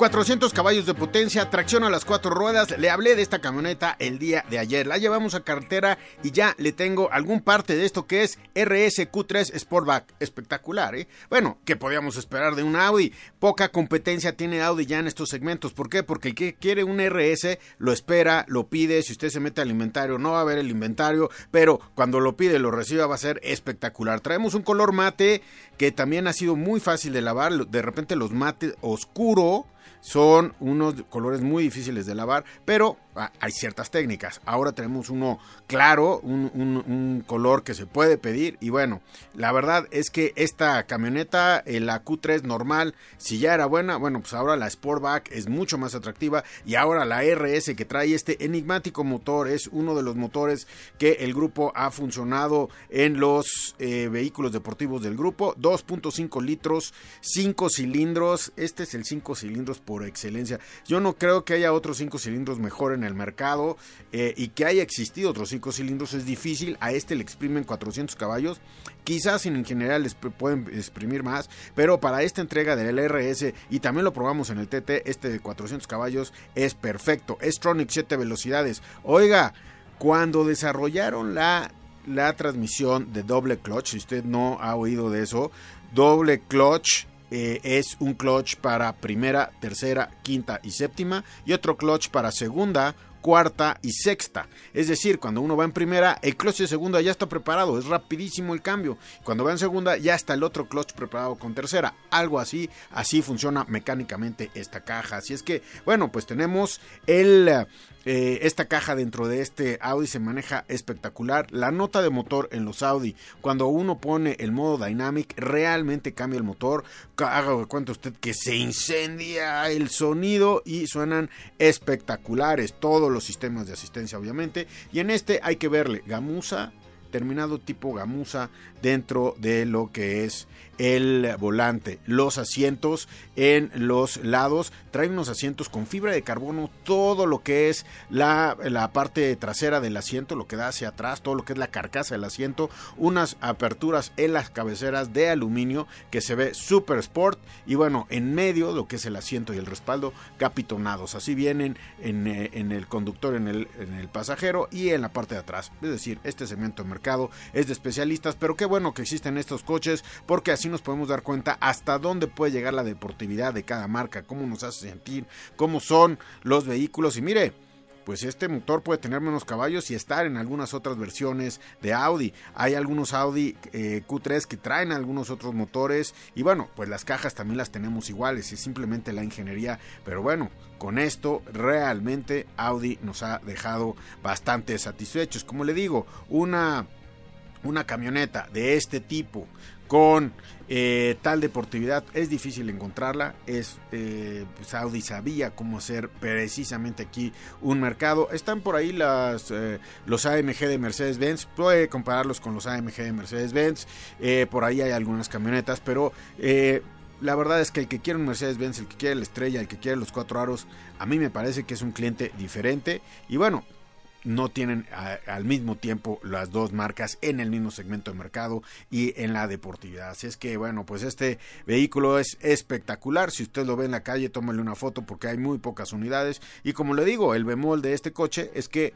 400 caballos de potencia, tracción a las cuatro ruedas. Le hablé de esta camioneta el día de ayer. La llevamos a carretera y ya le tengo algún parte de esto que es RSQ3 Sportback. Espectacular, ¿eh? Bueno, ¿qué podíamos esperar de un Audi? Poca competencia tiene Audi ya en estos segmentos. ¿Por qué? Porque el que quiere un RS lo espera, lo pide. Si usted se mete al inventario, no va a ver el inventario, pero cuando lo pide, lo reciba, va a ser espectacular. Traemos un color mate que también ha sido muy fácil de lavar. De repente los mate oscuro son unos colores muy difíciles de lavar, pero hay ciertas técnicas. Ahora tenemos uno claro, un, color que se puede pedir. Y bueno, la verdad es que esta camioneta, la Q3 normal, si ya era buena, bueno, pues ahora la Sportback es mucho más atractiva. Y ahora la RS que trae este enigmático motor es uno de los motores que el grupo ha funcionado en los eh, vehículos deportivos del grupo. 2.5 litros, 5 cilindros. Este es el 5 cilindros por excelencia. Yo no creo que haya otros 5 cilindros mejor en el mercado eh, y que haya existido otros 5 cilindros es difícil. A este le exprimen 400 caballos. Quizás en general les pueden exprimir más, pero para esta entrega del LRS y también lo probamos en el TT, este de 400 caballos es perfecto. Es Tronic 7 velocidades. Oiga, cuando desarrollaron la la transmisión de doble clutch, si usted no ha oído de eso, doble clutch eh, es un clutch para primera, tercera, quinta y séptima y otro clutch para segunda, cuarta y sexta. Es decir, cuando uno va en primera, el clutch de segunda ya está preparado, es rapidísimo el cambio. Cuando va en segunda, ya está el otro clutch preparado con tercera. Algo así, así funciona mecánicamente esta caja. Así es que, bueno, pues tenemos el eh, esta caja dentro de este Audi se maneja espectacular. La nota de motor en los Audi, cuando uno pone el modo Dynamic, realmente cambia el motor. Haga de cuenta usted que se incendia el sonido y suenan espectaculares todos los sistemas de asistencia, obviamente. Y en este hay que verle gamuza, terminado tipo gamuza dentro de lo que es el volante. Los asientos en los lados traen unos asientos con fibra de carbono, todo lo que es la, la, parte trasera del asiento, lo que da hacia atrás, todo lo que es la carcasa del asiento, unas aperturas en las cabeceras de aluminio que se ve super sport y bueno, en medio lo que es el asiento y el respaldo capitonados. Así vienen en, eh, en el conductor, en el, en el pasajero y en la parte de atrás. Es decir, este segmento de es de especialistas, pero qué bueno que existen estos coches porque así nos podemos dar cuenta hasta dónde puede llegar la deportividad de cada marca, cómo nos hace sentir, cómo son los vehículos. Y mire, pues este motor puede tener menos caballos y estar en algunas otras versiones de Audi. Hay algunos Audi eh, Q3 que traen algunos otros motores y bueno, pues las cajas también las tenemos iguales, es simplemente la ingeniería, pero bueno, con esto realmente Audi nos ha dejado bastante satisfechos. Como le digo, una una camioneta de este tipo con eh, tal deportividad es difícil encontrarla es eh, Saudi pues, sabía cómo hacer precisamente aquí un mercado. Están por ahí eh, los AMG de Mercedes Benz puede compararlos con los AMG de Mercedes Benz eh, por ahí hay algunas camionetas pero la verdad es que el que quiere un Mercedes Benz el que quiere la estrella el que quiere los cuatro aros a mí me parece que es un cliente diferente. Y bueno no tienen al mismo tiempo las dos marcas en el mismo segmento de mercado y en la deportividad. Así es que bueno, pues este vehículo es espectacular. Si usted lo ve en la calle, tómele una foto porque hay muy pocas unidades. Y como le digo, el bemol de este coche es que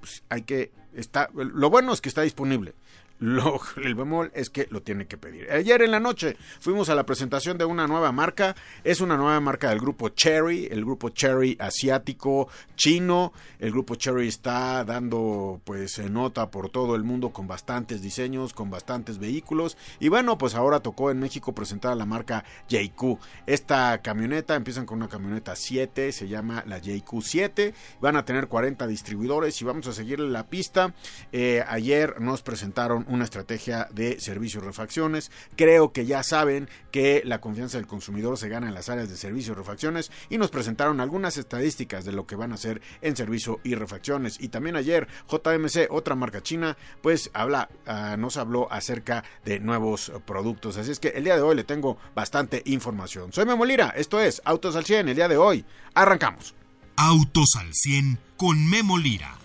pues, hay que está lo bueno es que está disponible lo, el bemol es que lo tiene que pedir. Ayer en la noche fuimos a la presentación de una nueva marca. Es una nueva marca del grupo Cherry, el grupo Cherry asiático chino. El grupo Cherry está dando pues nota por todo el mundo con bastantes diseños, con bastantes vehículos. Y bueno, pues ahora tocó en México presentar la marca JQ. Esta camioneta empiezan con una camioneta 7, se llama la JQ 7. Van a tener 40 distribuidores y vamos a seguirle la pista. Eh, ayer nos presentaron una estrategia de servicios y refacciones. Creo que ya saben que la confianza del consumidor se gana en las áreas de servicios y refacciones y nos presentaron algunas estadísticas de lo que van a hacer en servicio y refacciones. Y también ayer JMC, otra marca china, pues habla, ah, nos habló acerca de nuevos productos. Así es que el día de hoy le tengo bastante información. Soy Memolira, esto es Autos al 100. El día de hoy arrancamos. Autos al 100 con Memo Lira.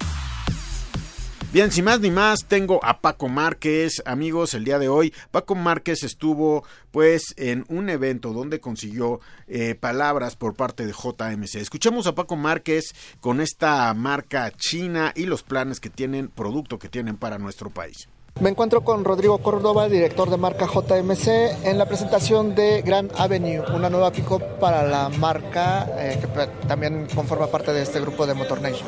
Bien, sin más ni más, tengo a Paco Márquez, amigos, el día de hoy. Paco Márquez estuvo pues en un evento donde consiguió eh, palabras por parte de JMC. Escuchemos a Paco Márquez con esta marca china y los planes que tienen, producto que tienen para nuestro país. Me encuentro con Rodrigo Córdoba, director de marca JMC, en la presentación de Grand Avenue, una nueva pick para la marca eh, que también conforma parte de este grupo de Motor Nation.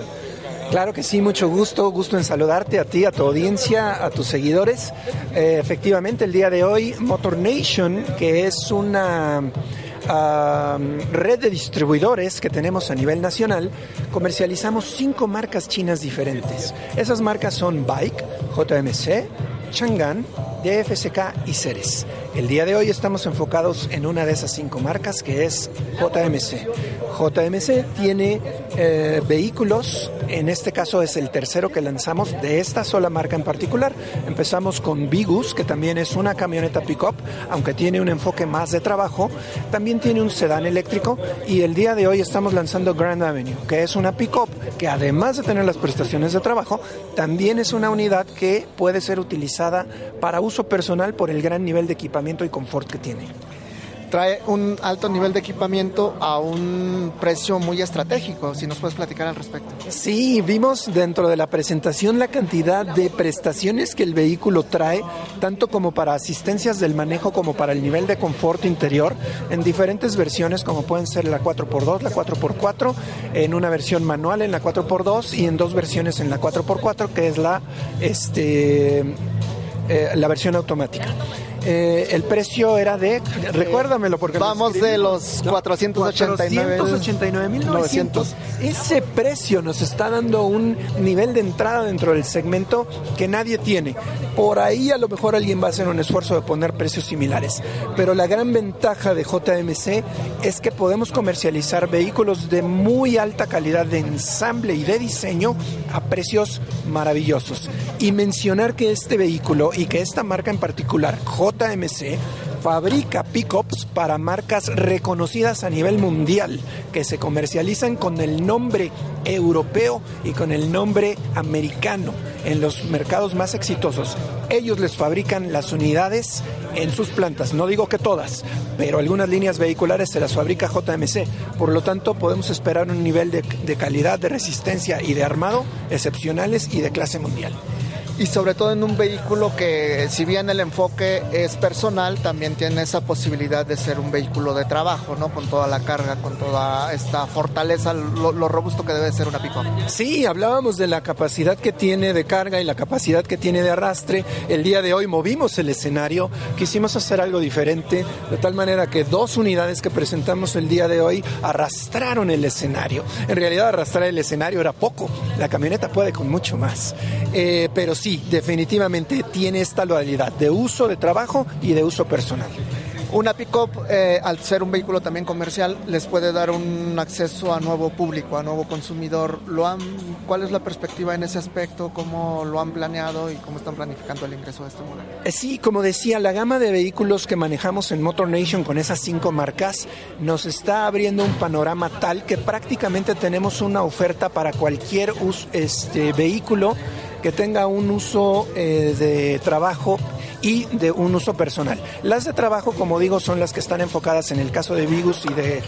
Claro que sí, mucho gusto, gusto en saludarte a ti, a tu audiencia, a tus seguidores. Eh, efectivamente, el día de hoy, Motor Nation, que es una red de distribuidores que tenemos a nivel nacional, comercializamos cinco marcas chinas diferentes. Esas marcas son Bike, JMC, Chang'an, DFSK y Ceres. El día de hoy estamos enfocados en una de esas cinco marcas que es JMC. JMC tiene eh, vehículos, en este caso es el tercero que lanzamos de esta sola marca en particular. Empezamos con Bigus, que también es una camioneta pickup, aunque tiene un enfoque más de trabajo. También tiene un sedán eléctrico y el día de hoy estamos lanzando Grand Avenue, que es una pickup que además de tener las prestaciones de trabajo, también es una unidad que puede ser utilizada para uso personal por el gran nivel de equipamiento y confort que tiene trae un alto nivel de equipamiento a un precio muy estratégico. Si nos puedes platicar al respecto. Sí, vimos dentro de la presentación la cantidad de prestaciones que el vehículo trae, tanto como para asistencias del manejo como para el nivel de confort interior, en diferentes versiones como pueden ser la 4x2, la 4x4, en una versión manual en la 4x2 y en dos versiones en la 4x4, que es la, este, eh, la versión automática. Eh, el precio era de, recuérdamelo porque vamos de los 489.900. Ese precio nos está dando un nivel de entrada dentro del segmento que nadie tiene. Por ahí a lo mejor alguien va a hacer un esfuerzo de poner precios similares, pero la gran ventaja de JMC es que podemos comercializar vehículos de muy alta calidad de ensamble y de diseño a precios maravillosos. Y mencionar que este vehículo y que esta marca en particular, JMC fabrica pickups para marcas reconocidas a nivel mundial que se comercializan con el nombre europeo y con el nombre americano en los mercados más exitosos. Ellos les fabrican las unidades en sus plantas. No digo que todas, pero algunas líneas vehiculares se las fabrica JMC. Por lo tanto, podemos esperar un nivel de, de calidad, de resistencia y de armado excepcionales y de clase mundial y sobre todo en un vehículo que si bien el enfoque es personal, también tiene esa posibilidad de ser un vehículo de trabajo, ¿no? Con toda la carga, con toda esta fortaleza, lo, robusto que debe ser una pick Sí, hablábamos de la capacidad que tiene de carga y la capacidad que tiene de arrastre. El día de hoy movimos el escenario, quisimos hacer algo diferente, de tal manera que dos unidades que presentamos el día de hoy arrastraron el escenario. En realidad arrastrar el escenario era poco, la camioneta puede con mucho más. Eh, pero sí, definitivamente tiene esta dualidad de uso de trabajo y de uso personal. Una pick-up, eh, al ser un vehículo también comercial, les puede dar un acceso a nuevo público, a nuevo consumidor. ¿Lo han, ¿Cuál es la perspectiva en ese aspecto? ¿Cómo lo han planeado y cómo están planificando el ingreso de este modelo? Eh, sí, como decía, la gama de vehículos que manejamos en Motor Nation con esas cinco marcas nos está abriendo un panorama tal que prácticamente tenemos una oferta para cualquier este, vehículo que tenga un uso eh, de trabajo y de un uso personal. Las de trabajo, como digo, son las que están enfocadas en el caso de Vigus y de,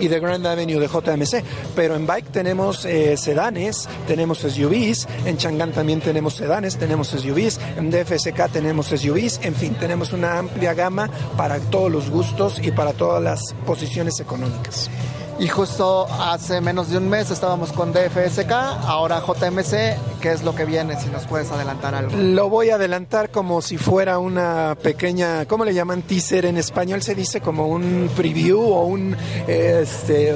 y de Grand Avenue de JMC, pero en Bike tenemos eh, sedanes, tenemos SUVs, en Chang'an también tenemos sedanes, tenemos SUVs, en DFSK tenemos SUVs, en fin, tenemos una amplia gama para todos los gustos y para todas las posiciones económicas. Y justo hace menos de un mes estábamos con DFSK, ahora JMC, qué es lo que viene, si nos puedes adelantar algo. Lo voy a adelantar como si fuera una pequeña, ¿cómo le llaman teaser en español? Se dice como un preview o un, este,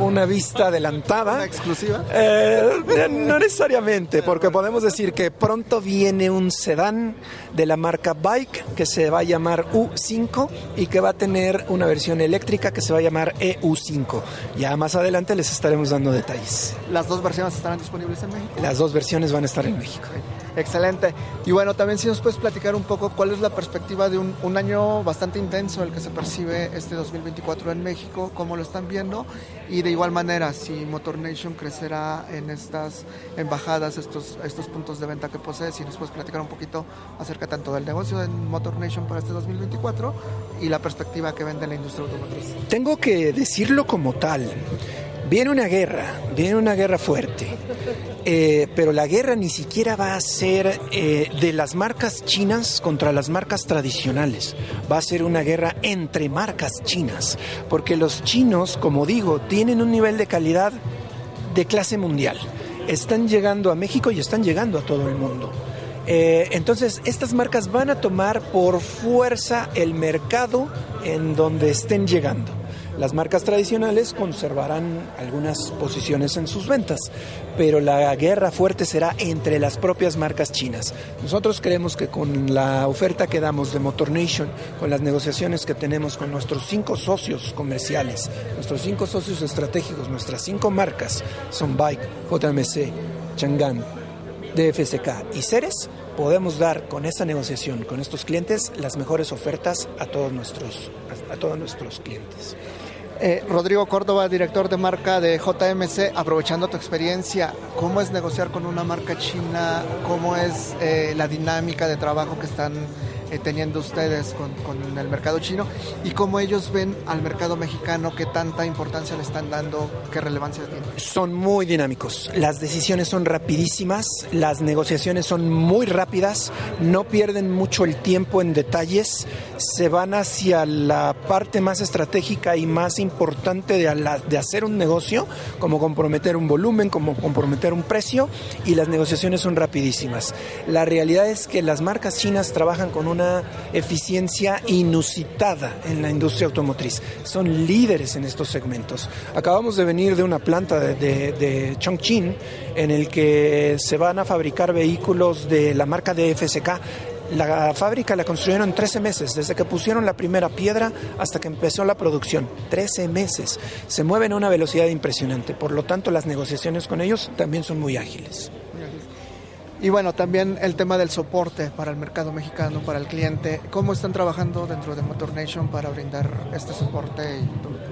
una vista adelantada. ¿Una exclusiva? Eh, no necesariamente, porque podemos decir que pronto viene un sedán de la marca Bike que se va a llamar U5 y que va a tener una versión eléctrica que se va a llamar EU5. Ya más adelante les estaremos dando detalles. ¿Las dos versiones estarán disponibles en México? Las dos versiones van a estar en México. Excelente. Y bueno, también si nos puedes platicar un poco cuál es la perspectiva de un, un, año bastante intenso el que se percibe este 2024 en México, cómo lo están viendo y de igual manera si Motor Nation crecerá en estas embajadas, estos, estos puntos de venta que posee, si nos puedes platicar un poquito acerca tanto del negocio en Motor Nation para este 2024 y la perspectiva que vende la industria automotriz. Tengo que decirlo como tal. Viene una guerra, viene una guerra fuerte, eh, pero la guerra ni siquiera va a ser eh, de las marcas chinas contra las marcas tradicionales, va a ser una guerra entre marcas chinas, porque los chinos, como digo, tienen un nivel de calidad de clase mundial, están llegando a México y están llegando a todo el mundo. Eh, entonces, estas marcas van a tomar por fuerza el mercado en donde estén llegando. Las marcas tradicionales conservarán algunas posiciones en sus ventas, pero la guerra fuerte será entre las propias marcas chinas. Nosotros creemos que con la oferta que damos de Motor Nation, con las negociaciones que tenemos con nuestros cinco socios comerciales, nuestros cinco socios estratégicos, nuestras cinco marcas son Bike, JMC, Chang'an, DFSK y Ceres, podemos dar con esta negociación con estos clientes las mejores ofertas a todos nuestros, a, a todos nuestros clientes. Eh, Rodrigo Córdoba, director de marca de JMC, aprovechando tu experiencia, ¿cómo es negociar con una marca china? ¿Cómo es eh, la dinámica de trabajo que están eh, teniendo ustedes con, con, el mercado chino? ¿Y cómo ellos ven al mercado mexicano? ¿Qué tanta importancia le están dando? ¿Qué relevancia tiene? Son muy dinámicos, las decisiones son rapidísimas, las negociaciones son muy rápidas, no pierden mucho el tiempo en detalles, se van hacia la parte más estratégica y más importante de, la, de, hacer un negocio, como comprometer un volumen, como comprometer un precio, y las negociaciones son rapidísimas. La realidad es que las marcas chinas trabajan con una eficiencia inusitada en la industria automotriz. Son líderes en estos segmentos. Acabamos de venir de una planta de, Chongqing en el que se van a fabricar vehículos de la marca de FSK la fábrica la construyeron en 13 meses, desde que pusieron la primera piedra hasta que empezó la producción. 13 meses. Se mueven a una velocidad impresionante. Por lo tanto, las negociaciones con ellos también son muy ágiles. Y bueno, también el tema del soporte para el mercado mexicano, para el cliente. ¿Cómo están trabajando dentro de Motor Nation para brindar este soporte?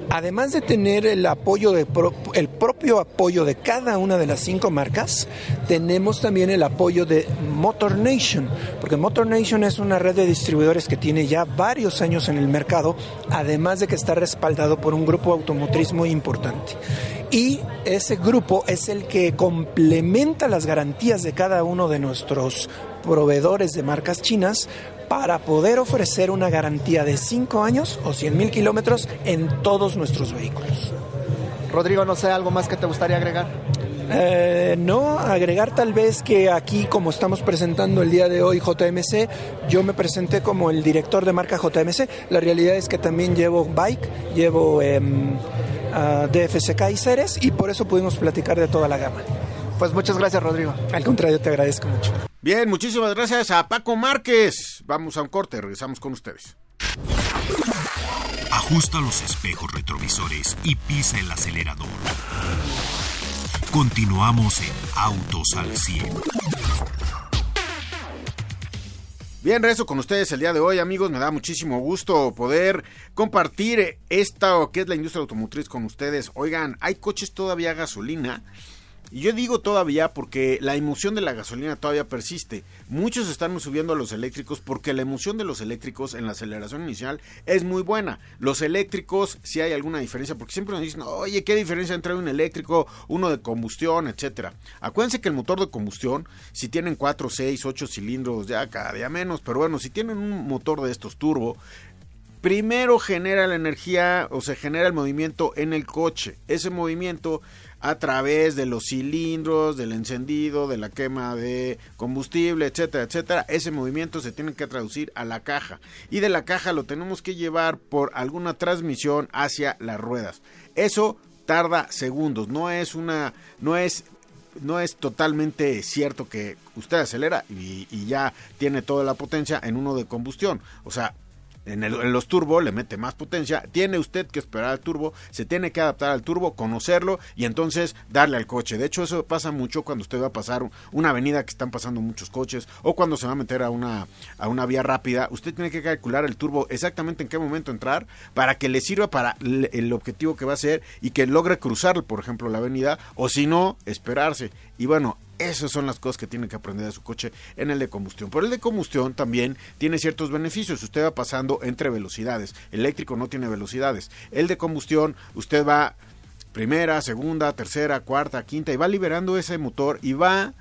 Además de tener el apoyo de el propio apoyo de cada una de las cinco marcas, tenemos también el apoyo de Motor Nation, porque Motor Nation es una red de distribuidores que tiene ya varios años en el mercado, además de que está respaldado por un grupo automotriz muy importante. Y ese grupo es el que complementa las garantías de cada uno de nuestros proveedores de marcas chinas para poder ofrecer una garantía de 5 años o 100 mil kilómetros en todos nuestros vehículos. Rodrigo, no sé, ¿algo más que te gustaría agregar? Eh, no, agregar tal vez que aquí, como estamos presentando el día de hoy JMC, yo me presenté como el director de marca JMC. La realidad es que también llevo Bike, llevo eh, uh, DFSK y Ceres y por eso pudimos platicar de toda la gama. Pues muchas gracias, Rodrigo. Al contrario, te agradezco mucho. Bien, muchísimas gracias a Paco Márquez. Vamos a un corte, regresamos con ustedes. Ajusta los espejos retrovisores y pisa el acelerador. Continuamos en Autos al 100. Bien, rezo con ustedes el día de hoy, amigos. Me da muchísimo gusto poder compartir esta que es la industria automotriz con ustedes. Oigan, hay coches todavía a gasolina. Y yo digo todavía porque la emoción de la gasolina todavía persiste. Muchos están subiendo a los eléctricos porque la emoción de los eléctricos en la aceleración inicial es muy buena. Los eléctricos, si hay alguna diferencia, porque siempre nos dicen, oye, ¿qué diferencia entre un eléctrico, uno de combustión, etcétera? Acuérdense que el motor de combustión, si tienen 4, 6, 8 cilindros, ya cada día menos, pero bueno, si tienen un motor de estos turbo, primero genera la energía o se genera el movimiento en el coche. Ese movimiento a través de los cilindros, del encendido, de la quema de combustible, etcétera, etcétera. Ese movimiento se tiene que traducir a la caja y de la caja lo tenemos que llevar por alguna transmisión hacia las ruedas. Eso tarda segundos, no es una no es no es totalmente cierto que usted acelera y, y, ya tiene toda la potencia en uno de combustión. O sea, en, los turbo le mete más potencia, tiene usted que esperar al turbo, se tiene que adaptar al turbo, conocerlo y entonces darle al coche. De hecho, eso pasa mucho cuando usted va a pasar una avenida que están pasando muchos coches o cuando se va a meter a una, a una vía rápida. Usted tiene que calcular el turbo exactamente en qué momento entrar para que le sirva para el objetivo que va a hacer y que logre cruzar, por ejemplo, la avenida o si no, esperarse. Y bueno, esas son las cosas que tiene que aprender de su coche en el de combustión. Pero el de combustión también tiene ciertos beneficios. Usted va pasando entre velocidades. El eléctrico no tiene velocidades. El de combustión, usted va primera, segunda, tercera, cuarta, quinta y va liberando ese motor y va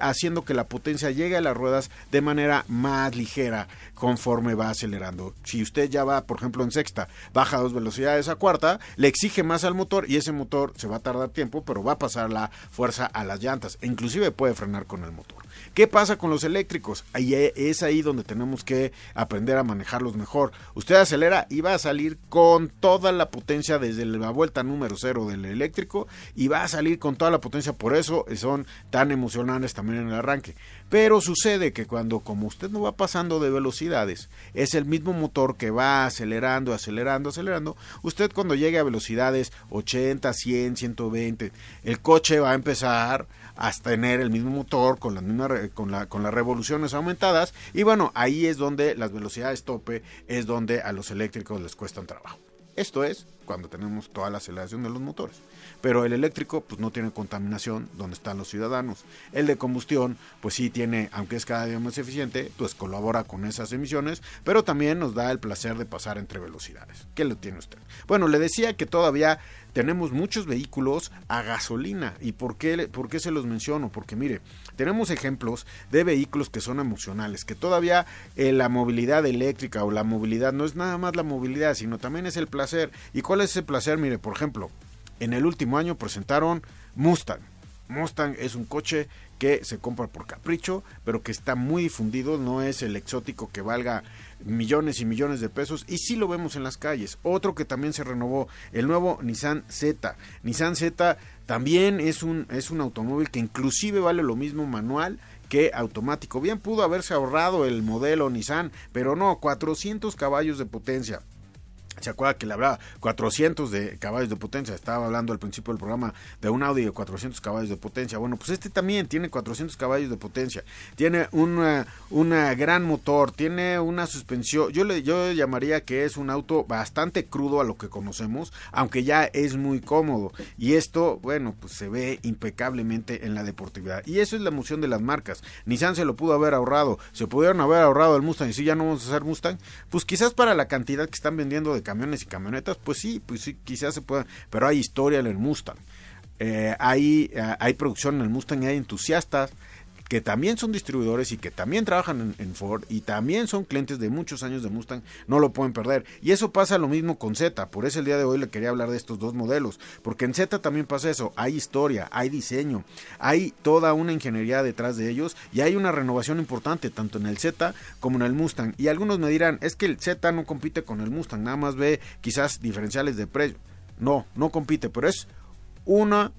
haciendo que la potencia llegue a las ruedas de manera más ligera conforme va acelerando. Si usted ya va, por ejemplo, en sexta, baja dos velocidades a cuarta, le exige más al motor y ese motor se va a tardar tiempo, pero va a pasar la fuerza a las llantas e inclusive puede frenar con el motor. ¿Qué pasa con los eléctricos? Ahí e, es ahí donde tenemos que aprender a manejarlos mejor. Usted acelera y va a salir con toda la potencia desde la vuelta número cero del eléctrico y va a salir con toda la potencia. Por eso son tan emocionantes también en el arranque. Pero sucede que cuando, como usted no va pasando de velocidades, es el mismo motor que va acelerando, acelerando, acelerando, usted cuando llegue a velocidades 80, 100, 120, el coche va a empezar hasta tener el mismo motor con, la con, la, con las revoluciones aumentadas y bueno, ahí es donde las velocidades tope es donde a los eléctricos les cuesta un trabajo. Esto es cuando tenemos toda la aceleración de los motores. Pero el eléctrico pues no tiene contaminación donde están los ciudadanos. El de combustión pues sí tiene, aunque es cada día más eficiente, pues colabora con esas emisiones, pero también nos da el placer de pasar entre velocidades. ¿Qué lo tiene usted? Bueno, le decía que todavía tenemos muchos vehículos a gasolina. ¿Y por qué, por qué se los menciono? Porque mire, tenemos ejemplos de vehículos que son emocionales, que todavía eh, la movilidad eléctrica o la movilidad no es nada más la movilidad, sino también es el placer. ¿Y cuál es ese placer? Mire, por ejemplo, en el último año presentaron Mustang. Mustang es un coche que se compra por capricho, pero que está muy difundido, no es el exótico que valga millones y millones de pesos y sí lo vemos en las calles. Otro que también se renovó, el nuevo Nissan Z. Nissan Z también es un, es un automóvil que inclusive vale lo mismo manual que automático. Bien pudo haberse ahorrado el modelo Nissan, pero no, 400 caballos de potencia. ¿Se acuerda que le hablaba 400 de caballos de potencia? Estaba hablando al principio del programa de un Audi de 400 caballos de potencia. Bueno, pues este también tiene 400 caballos de potencia. Tiene una, una gran motor, tiene una suspensión. Yo le yo llamaría que es un auto bastante crudo a lo que conocemos, aunque ya es muy cómodo. Y esto, bueno, pues se ve impecablemente en la deportividad. Y eso es la emoción de las marcas. Nissan se lo pudo haber ahorrado. Se pudieron haber ahorrado el Mustang y si ya no vamos a hacer Mustang, pues quizás para la cantidad que están vendiendo de camiones y camionetas, pues sí, pues sí, quizás se pueda, pero hay historia en el Mustang. Eh, hay, eh, hay producción en el Mustang hay entusiastas que también son distribuidores y que también trabajan en, Ford y también son clientes de muchos años de Mustang, no lo pueden perder. Y eso pasa lo mismo con Z, por eso el día de hoy le quería hablar de estos dos modelos, porque en Z también pasa eso, hay historia, hay diseño, hay toda una ingeniería detrás de ellos y hay una renovación importante tanto en el Z como en el Mustang. Y algunos me dirán, es que el Z no compite con el Mustang, nada más ve quizás diferenciales de precio. No, no compite, pero es uno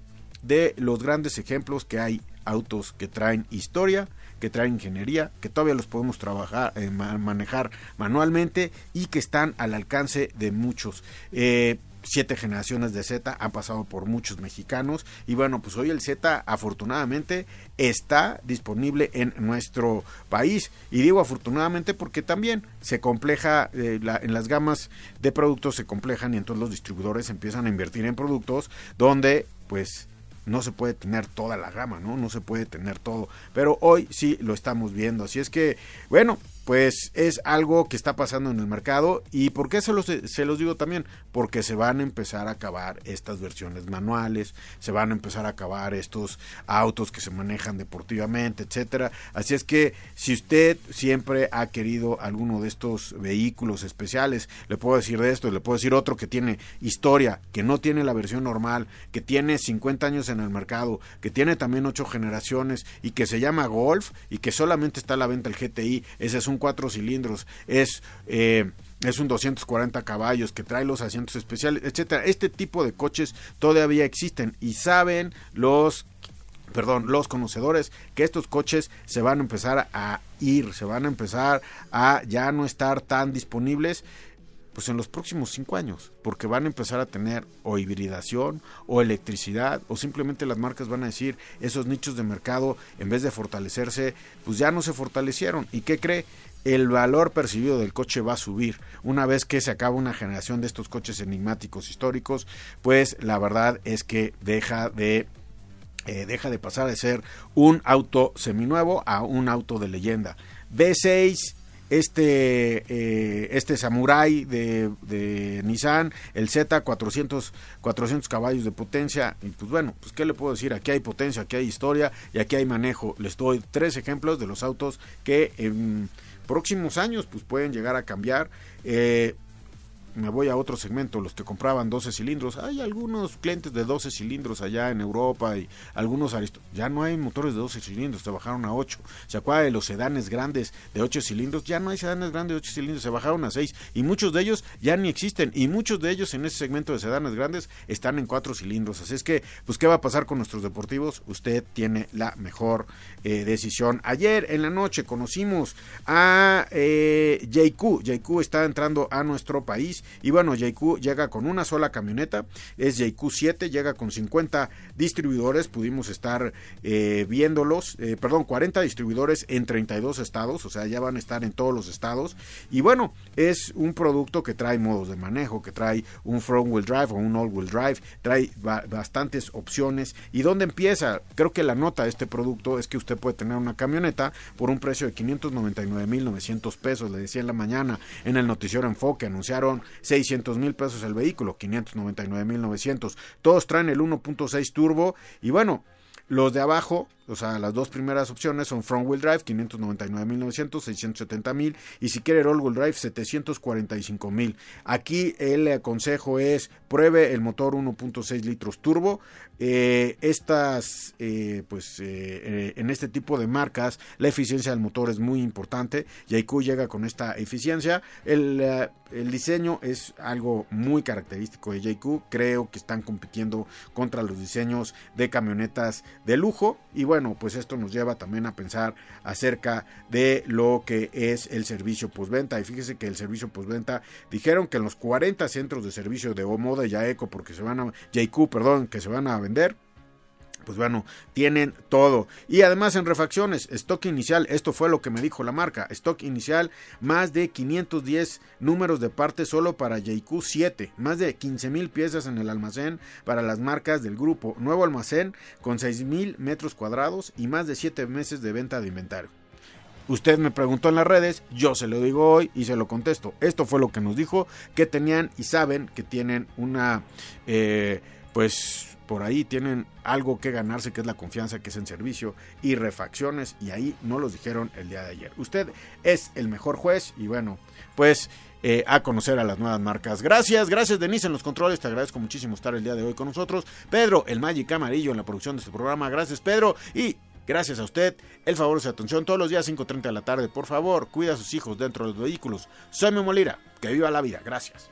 de los grandes ejemplos que hay autos que traen historia, que traen ingeniería, que todavía los podemos trabajar, eh, manejar manualmente y que están al alcance de muchos. Eh, siete generaciones de Z han pasado por muchos mexicanos y bueno pues hoy el Z afortunadamente está disponible en nuestro país y digo afortunadamente porque también se compleja eh, en las gamas de productos se complejan y entonces los distribuidores empiezan a invertir en productos donde pues no se puede tener toda la gama, ¿no? No se puede tener todo. Pero hoy sí lo estamos viendo. Así es que, bueno, pues es algo que está pasando en el mercado. Y por qué se los, se los digo también porque se van a empezar a acabar estas versiones manuales se van a empezar a acabar estos autos que se manejan deportivamente etcétera. Así es que si usted siempre ha querido alguno de estos vehículos especiales le puedo decir de esto le puedo decir otro que tiene historia que no tiene la versión normal que tiene 50 años en el mercado que tiene también ocho generaciones y que se llama Golf y que solamente está a la venta el GTI ese es un cuatro cilindros, es... Eh, es un 240 caballos que trae los asientos especiales, etcétera. Este tipo de coches todavía existen y saben los perdón, los conocedores que estos coches se van a empezar a ir, se van a empezar a ya no estar tan disponibles pues en los próximos cinco años, porque van a empezar a tener o hibridación o electricidad o simplemente las marcas van a decir esos nichos de mercado en vez de fortalecerse, pues ya no se fortalecieron. ¿Y qué cree? El valor percibido del coche va a subir. Una vez que se acaba una generación de estos coches enigmáticos históricos, pues la verdad es que deja de eh, deja de pasar de ser un auto seminuevo a un auto de leyenda. V6 este, eh, este Samurai de, de, Nissan, el Z, 400, 400 caballos de potencia. Y pues bueno, pues qué le puedo decir, aquí hay potencia, aquí hay historia y aquí hay manejo. Les doy tres ejemplos de los autos que en próximos años pues pueden llegar a cambiar. Eh, me voy a otro segmento, los que compraban 12 cilindros. Hay algunos clientes de 12 cilindros allá en Europa y algunos ya no hay motores de 12 cilindros, se bajaron a 8. ¿Se acuerda de los sedanes grandes de 8 cilindros? Ya no hay sedanes grandes de 8 cilindros, se bajaron a 6 y muchos de ellos ya ni existen y muchos de ellos en ese segmento de sedanes grandes están en 4 cilindros. Así es que, pues, ¿qué va a pasar con nuestros deportivos? Usted tiene la mejor eh, decisión. Ayer en la noche conocimos a eh, JQ. JQ está entrando a nuestro país y bueno, JQ llega con una sola camioneta, es JQ7, llega con 50 distribuidores, pudimos estar eh, viéndolos, eh, perdón, 40 distribuidores en 32 estados, o sea, ya van a estar en todos los estados. Y bueno, es un producto que trae modos de manejo, que trae un front wheel drive o un all wheel drive, trae bastantes opciones. ¿Y dónde empieza? Creo que la nota de este producto es que usted puede tener una camioneta por un precio de 599.900 pesos, le decía en la mañana en el noticiero Enfoque, anunciaron 600 mil pesos el vehículo, 599 mil 900. Todos traen el 1.6 turbo y bueno, los de abajo o sea, las dos primeras opciones son front wheel drive, 599.900, 670.000 y si quiere all wheel drive, 745.000. Aquí el consejo es pruebe el motor 1.6 litros turbo. Eh, estas, eh, pues eh, en este tipo de marcas, la eficiencia del motor es muy importante. Yaiku llega con esta eficiencia. El, el diseño es algo muy característico de Yaiku. Creo que están compitiendo contra los diseños de camionetas de lujo. Y bueno, pues esto nos lleva también a pensar acerca de lo que es el servicio postventa. Y fíjese que el servicio postventa dijeron que en los 40 centros de servicio de Omoda y Yaeco, porque se van a, JQ, perdón, que se van a vender, pues bueno, tienen todo. Y además en refacciones, stock inicial, esto fue lo que me dijo la marca, stock inicial, más de 510 números de partes solo para JQ 7, más de 15 mil piezas en el almacén para las marcas del grupo, nuevo almacén con 6 mil metros cuadrados y más de 7 meses de venta de inventario. Usted me preguntó en las redes, yo se lo digo hoy y se lo contesto. Esto fue lo que nos dijo, que tenían y saben que tienen una, eh, pues por ahí tienen algo que ganarse, que es la confianza, que es en servicio y refacciones, y ahí no los dijeron el día de ayer. Usted es el mejor juez y bueno, pues eh, a conocer a las nuevas marcas. Gracias, gracias Denise en los controles, te agradezco muchísimo estar el día de hoy con nosotros. Pedro, el Magic Amarillo en la producción de este programa, gracias Pedro y... Gracias a usted, el favor de su atención todos los días 5.30 de la tarde. Por favor, cuida a sus hijos dentro de los vehículos. Soy Memo Lira, que viva la vida. Gracias.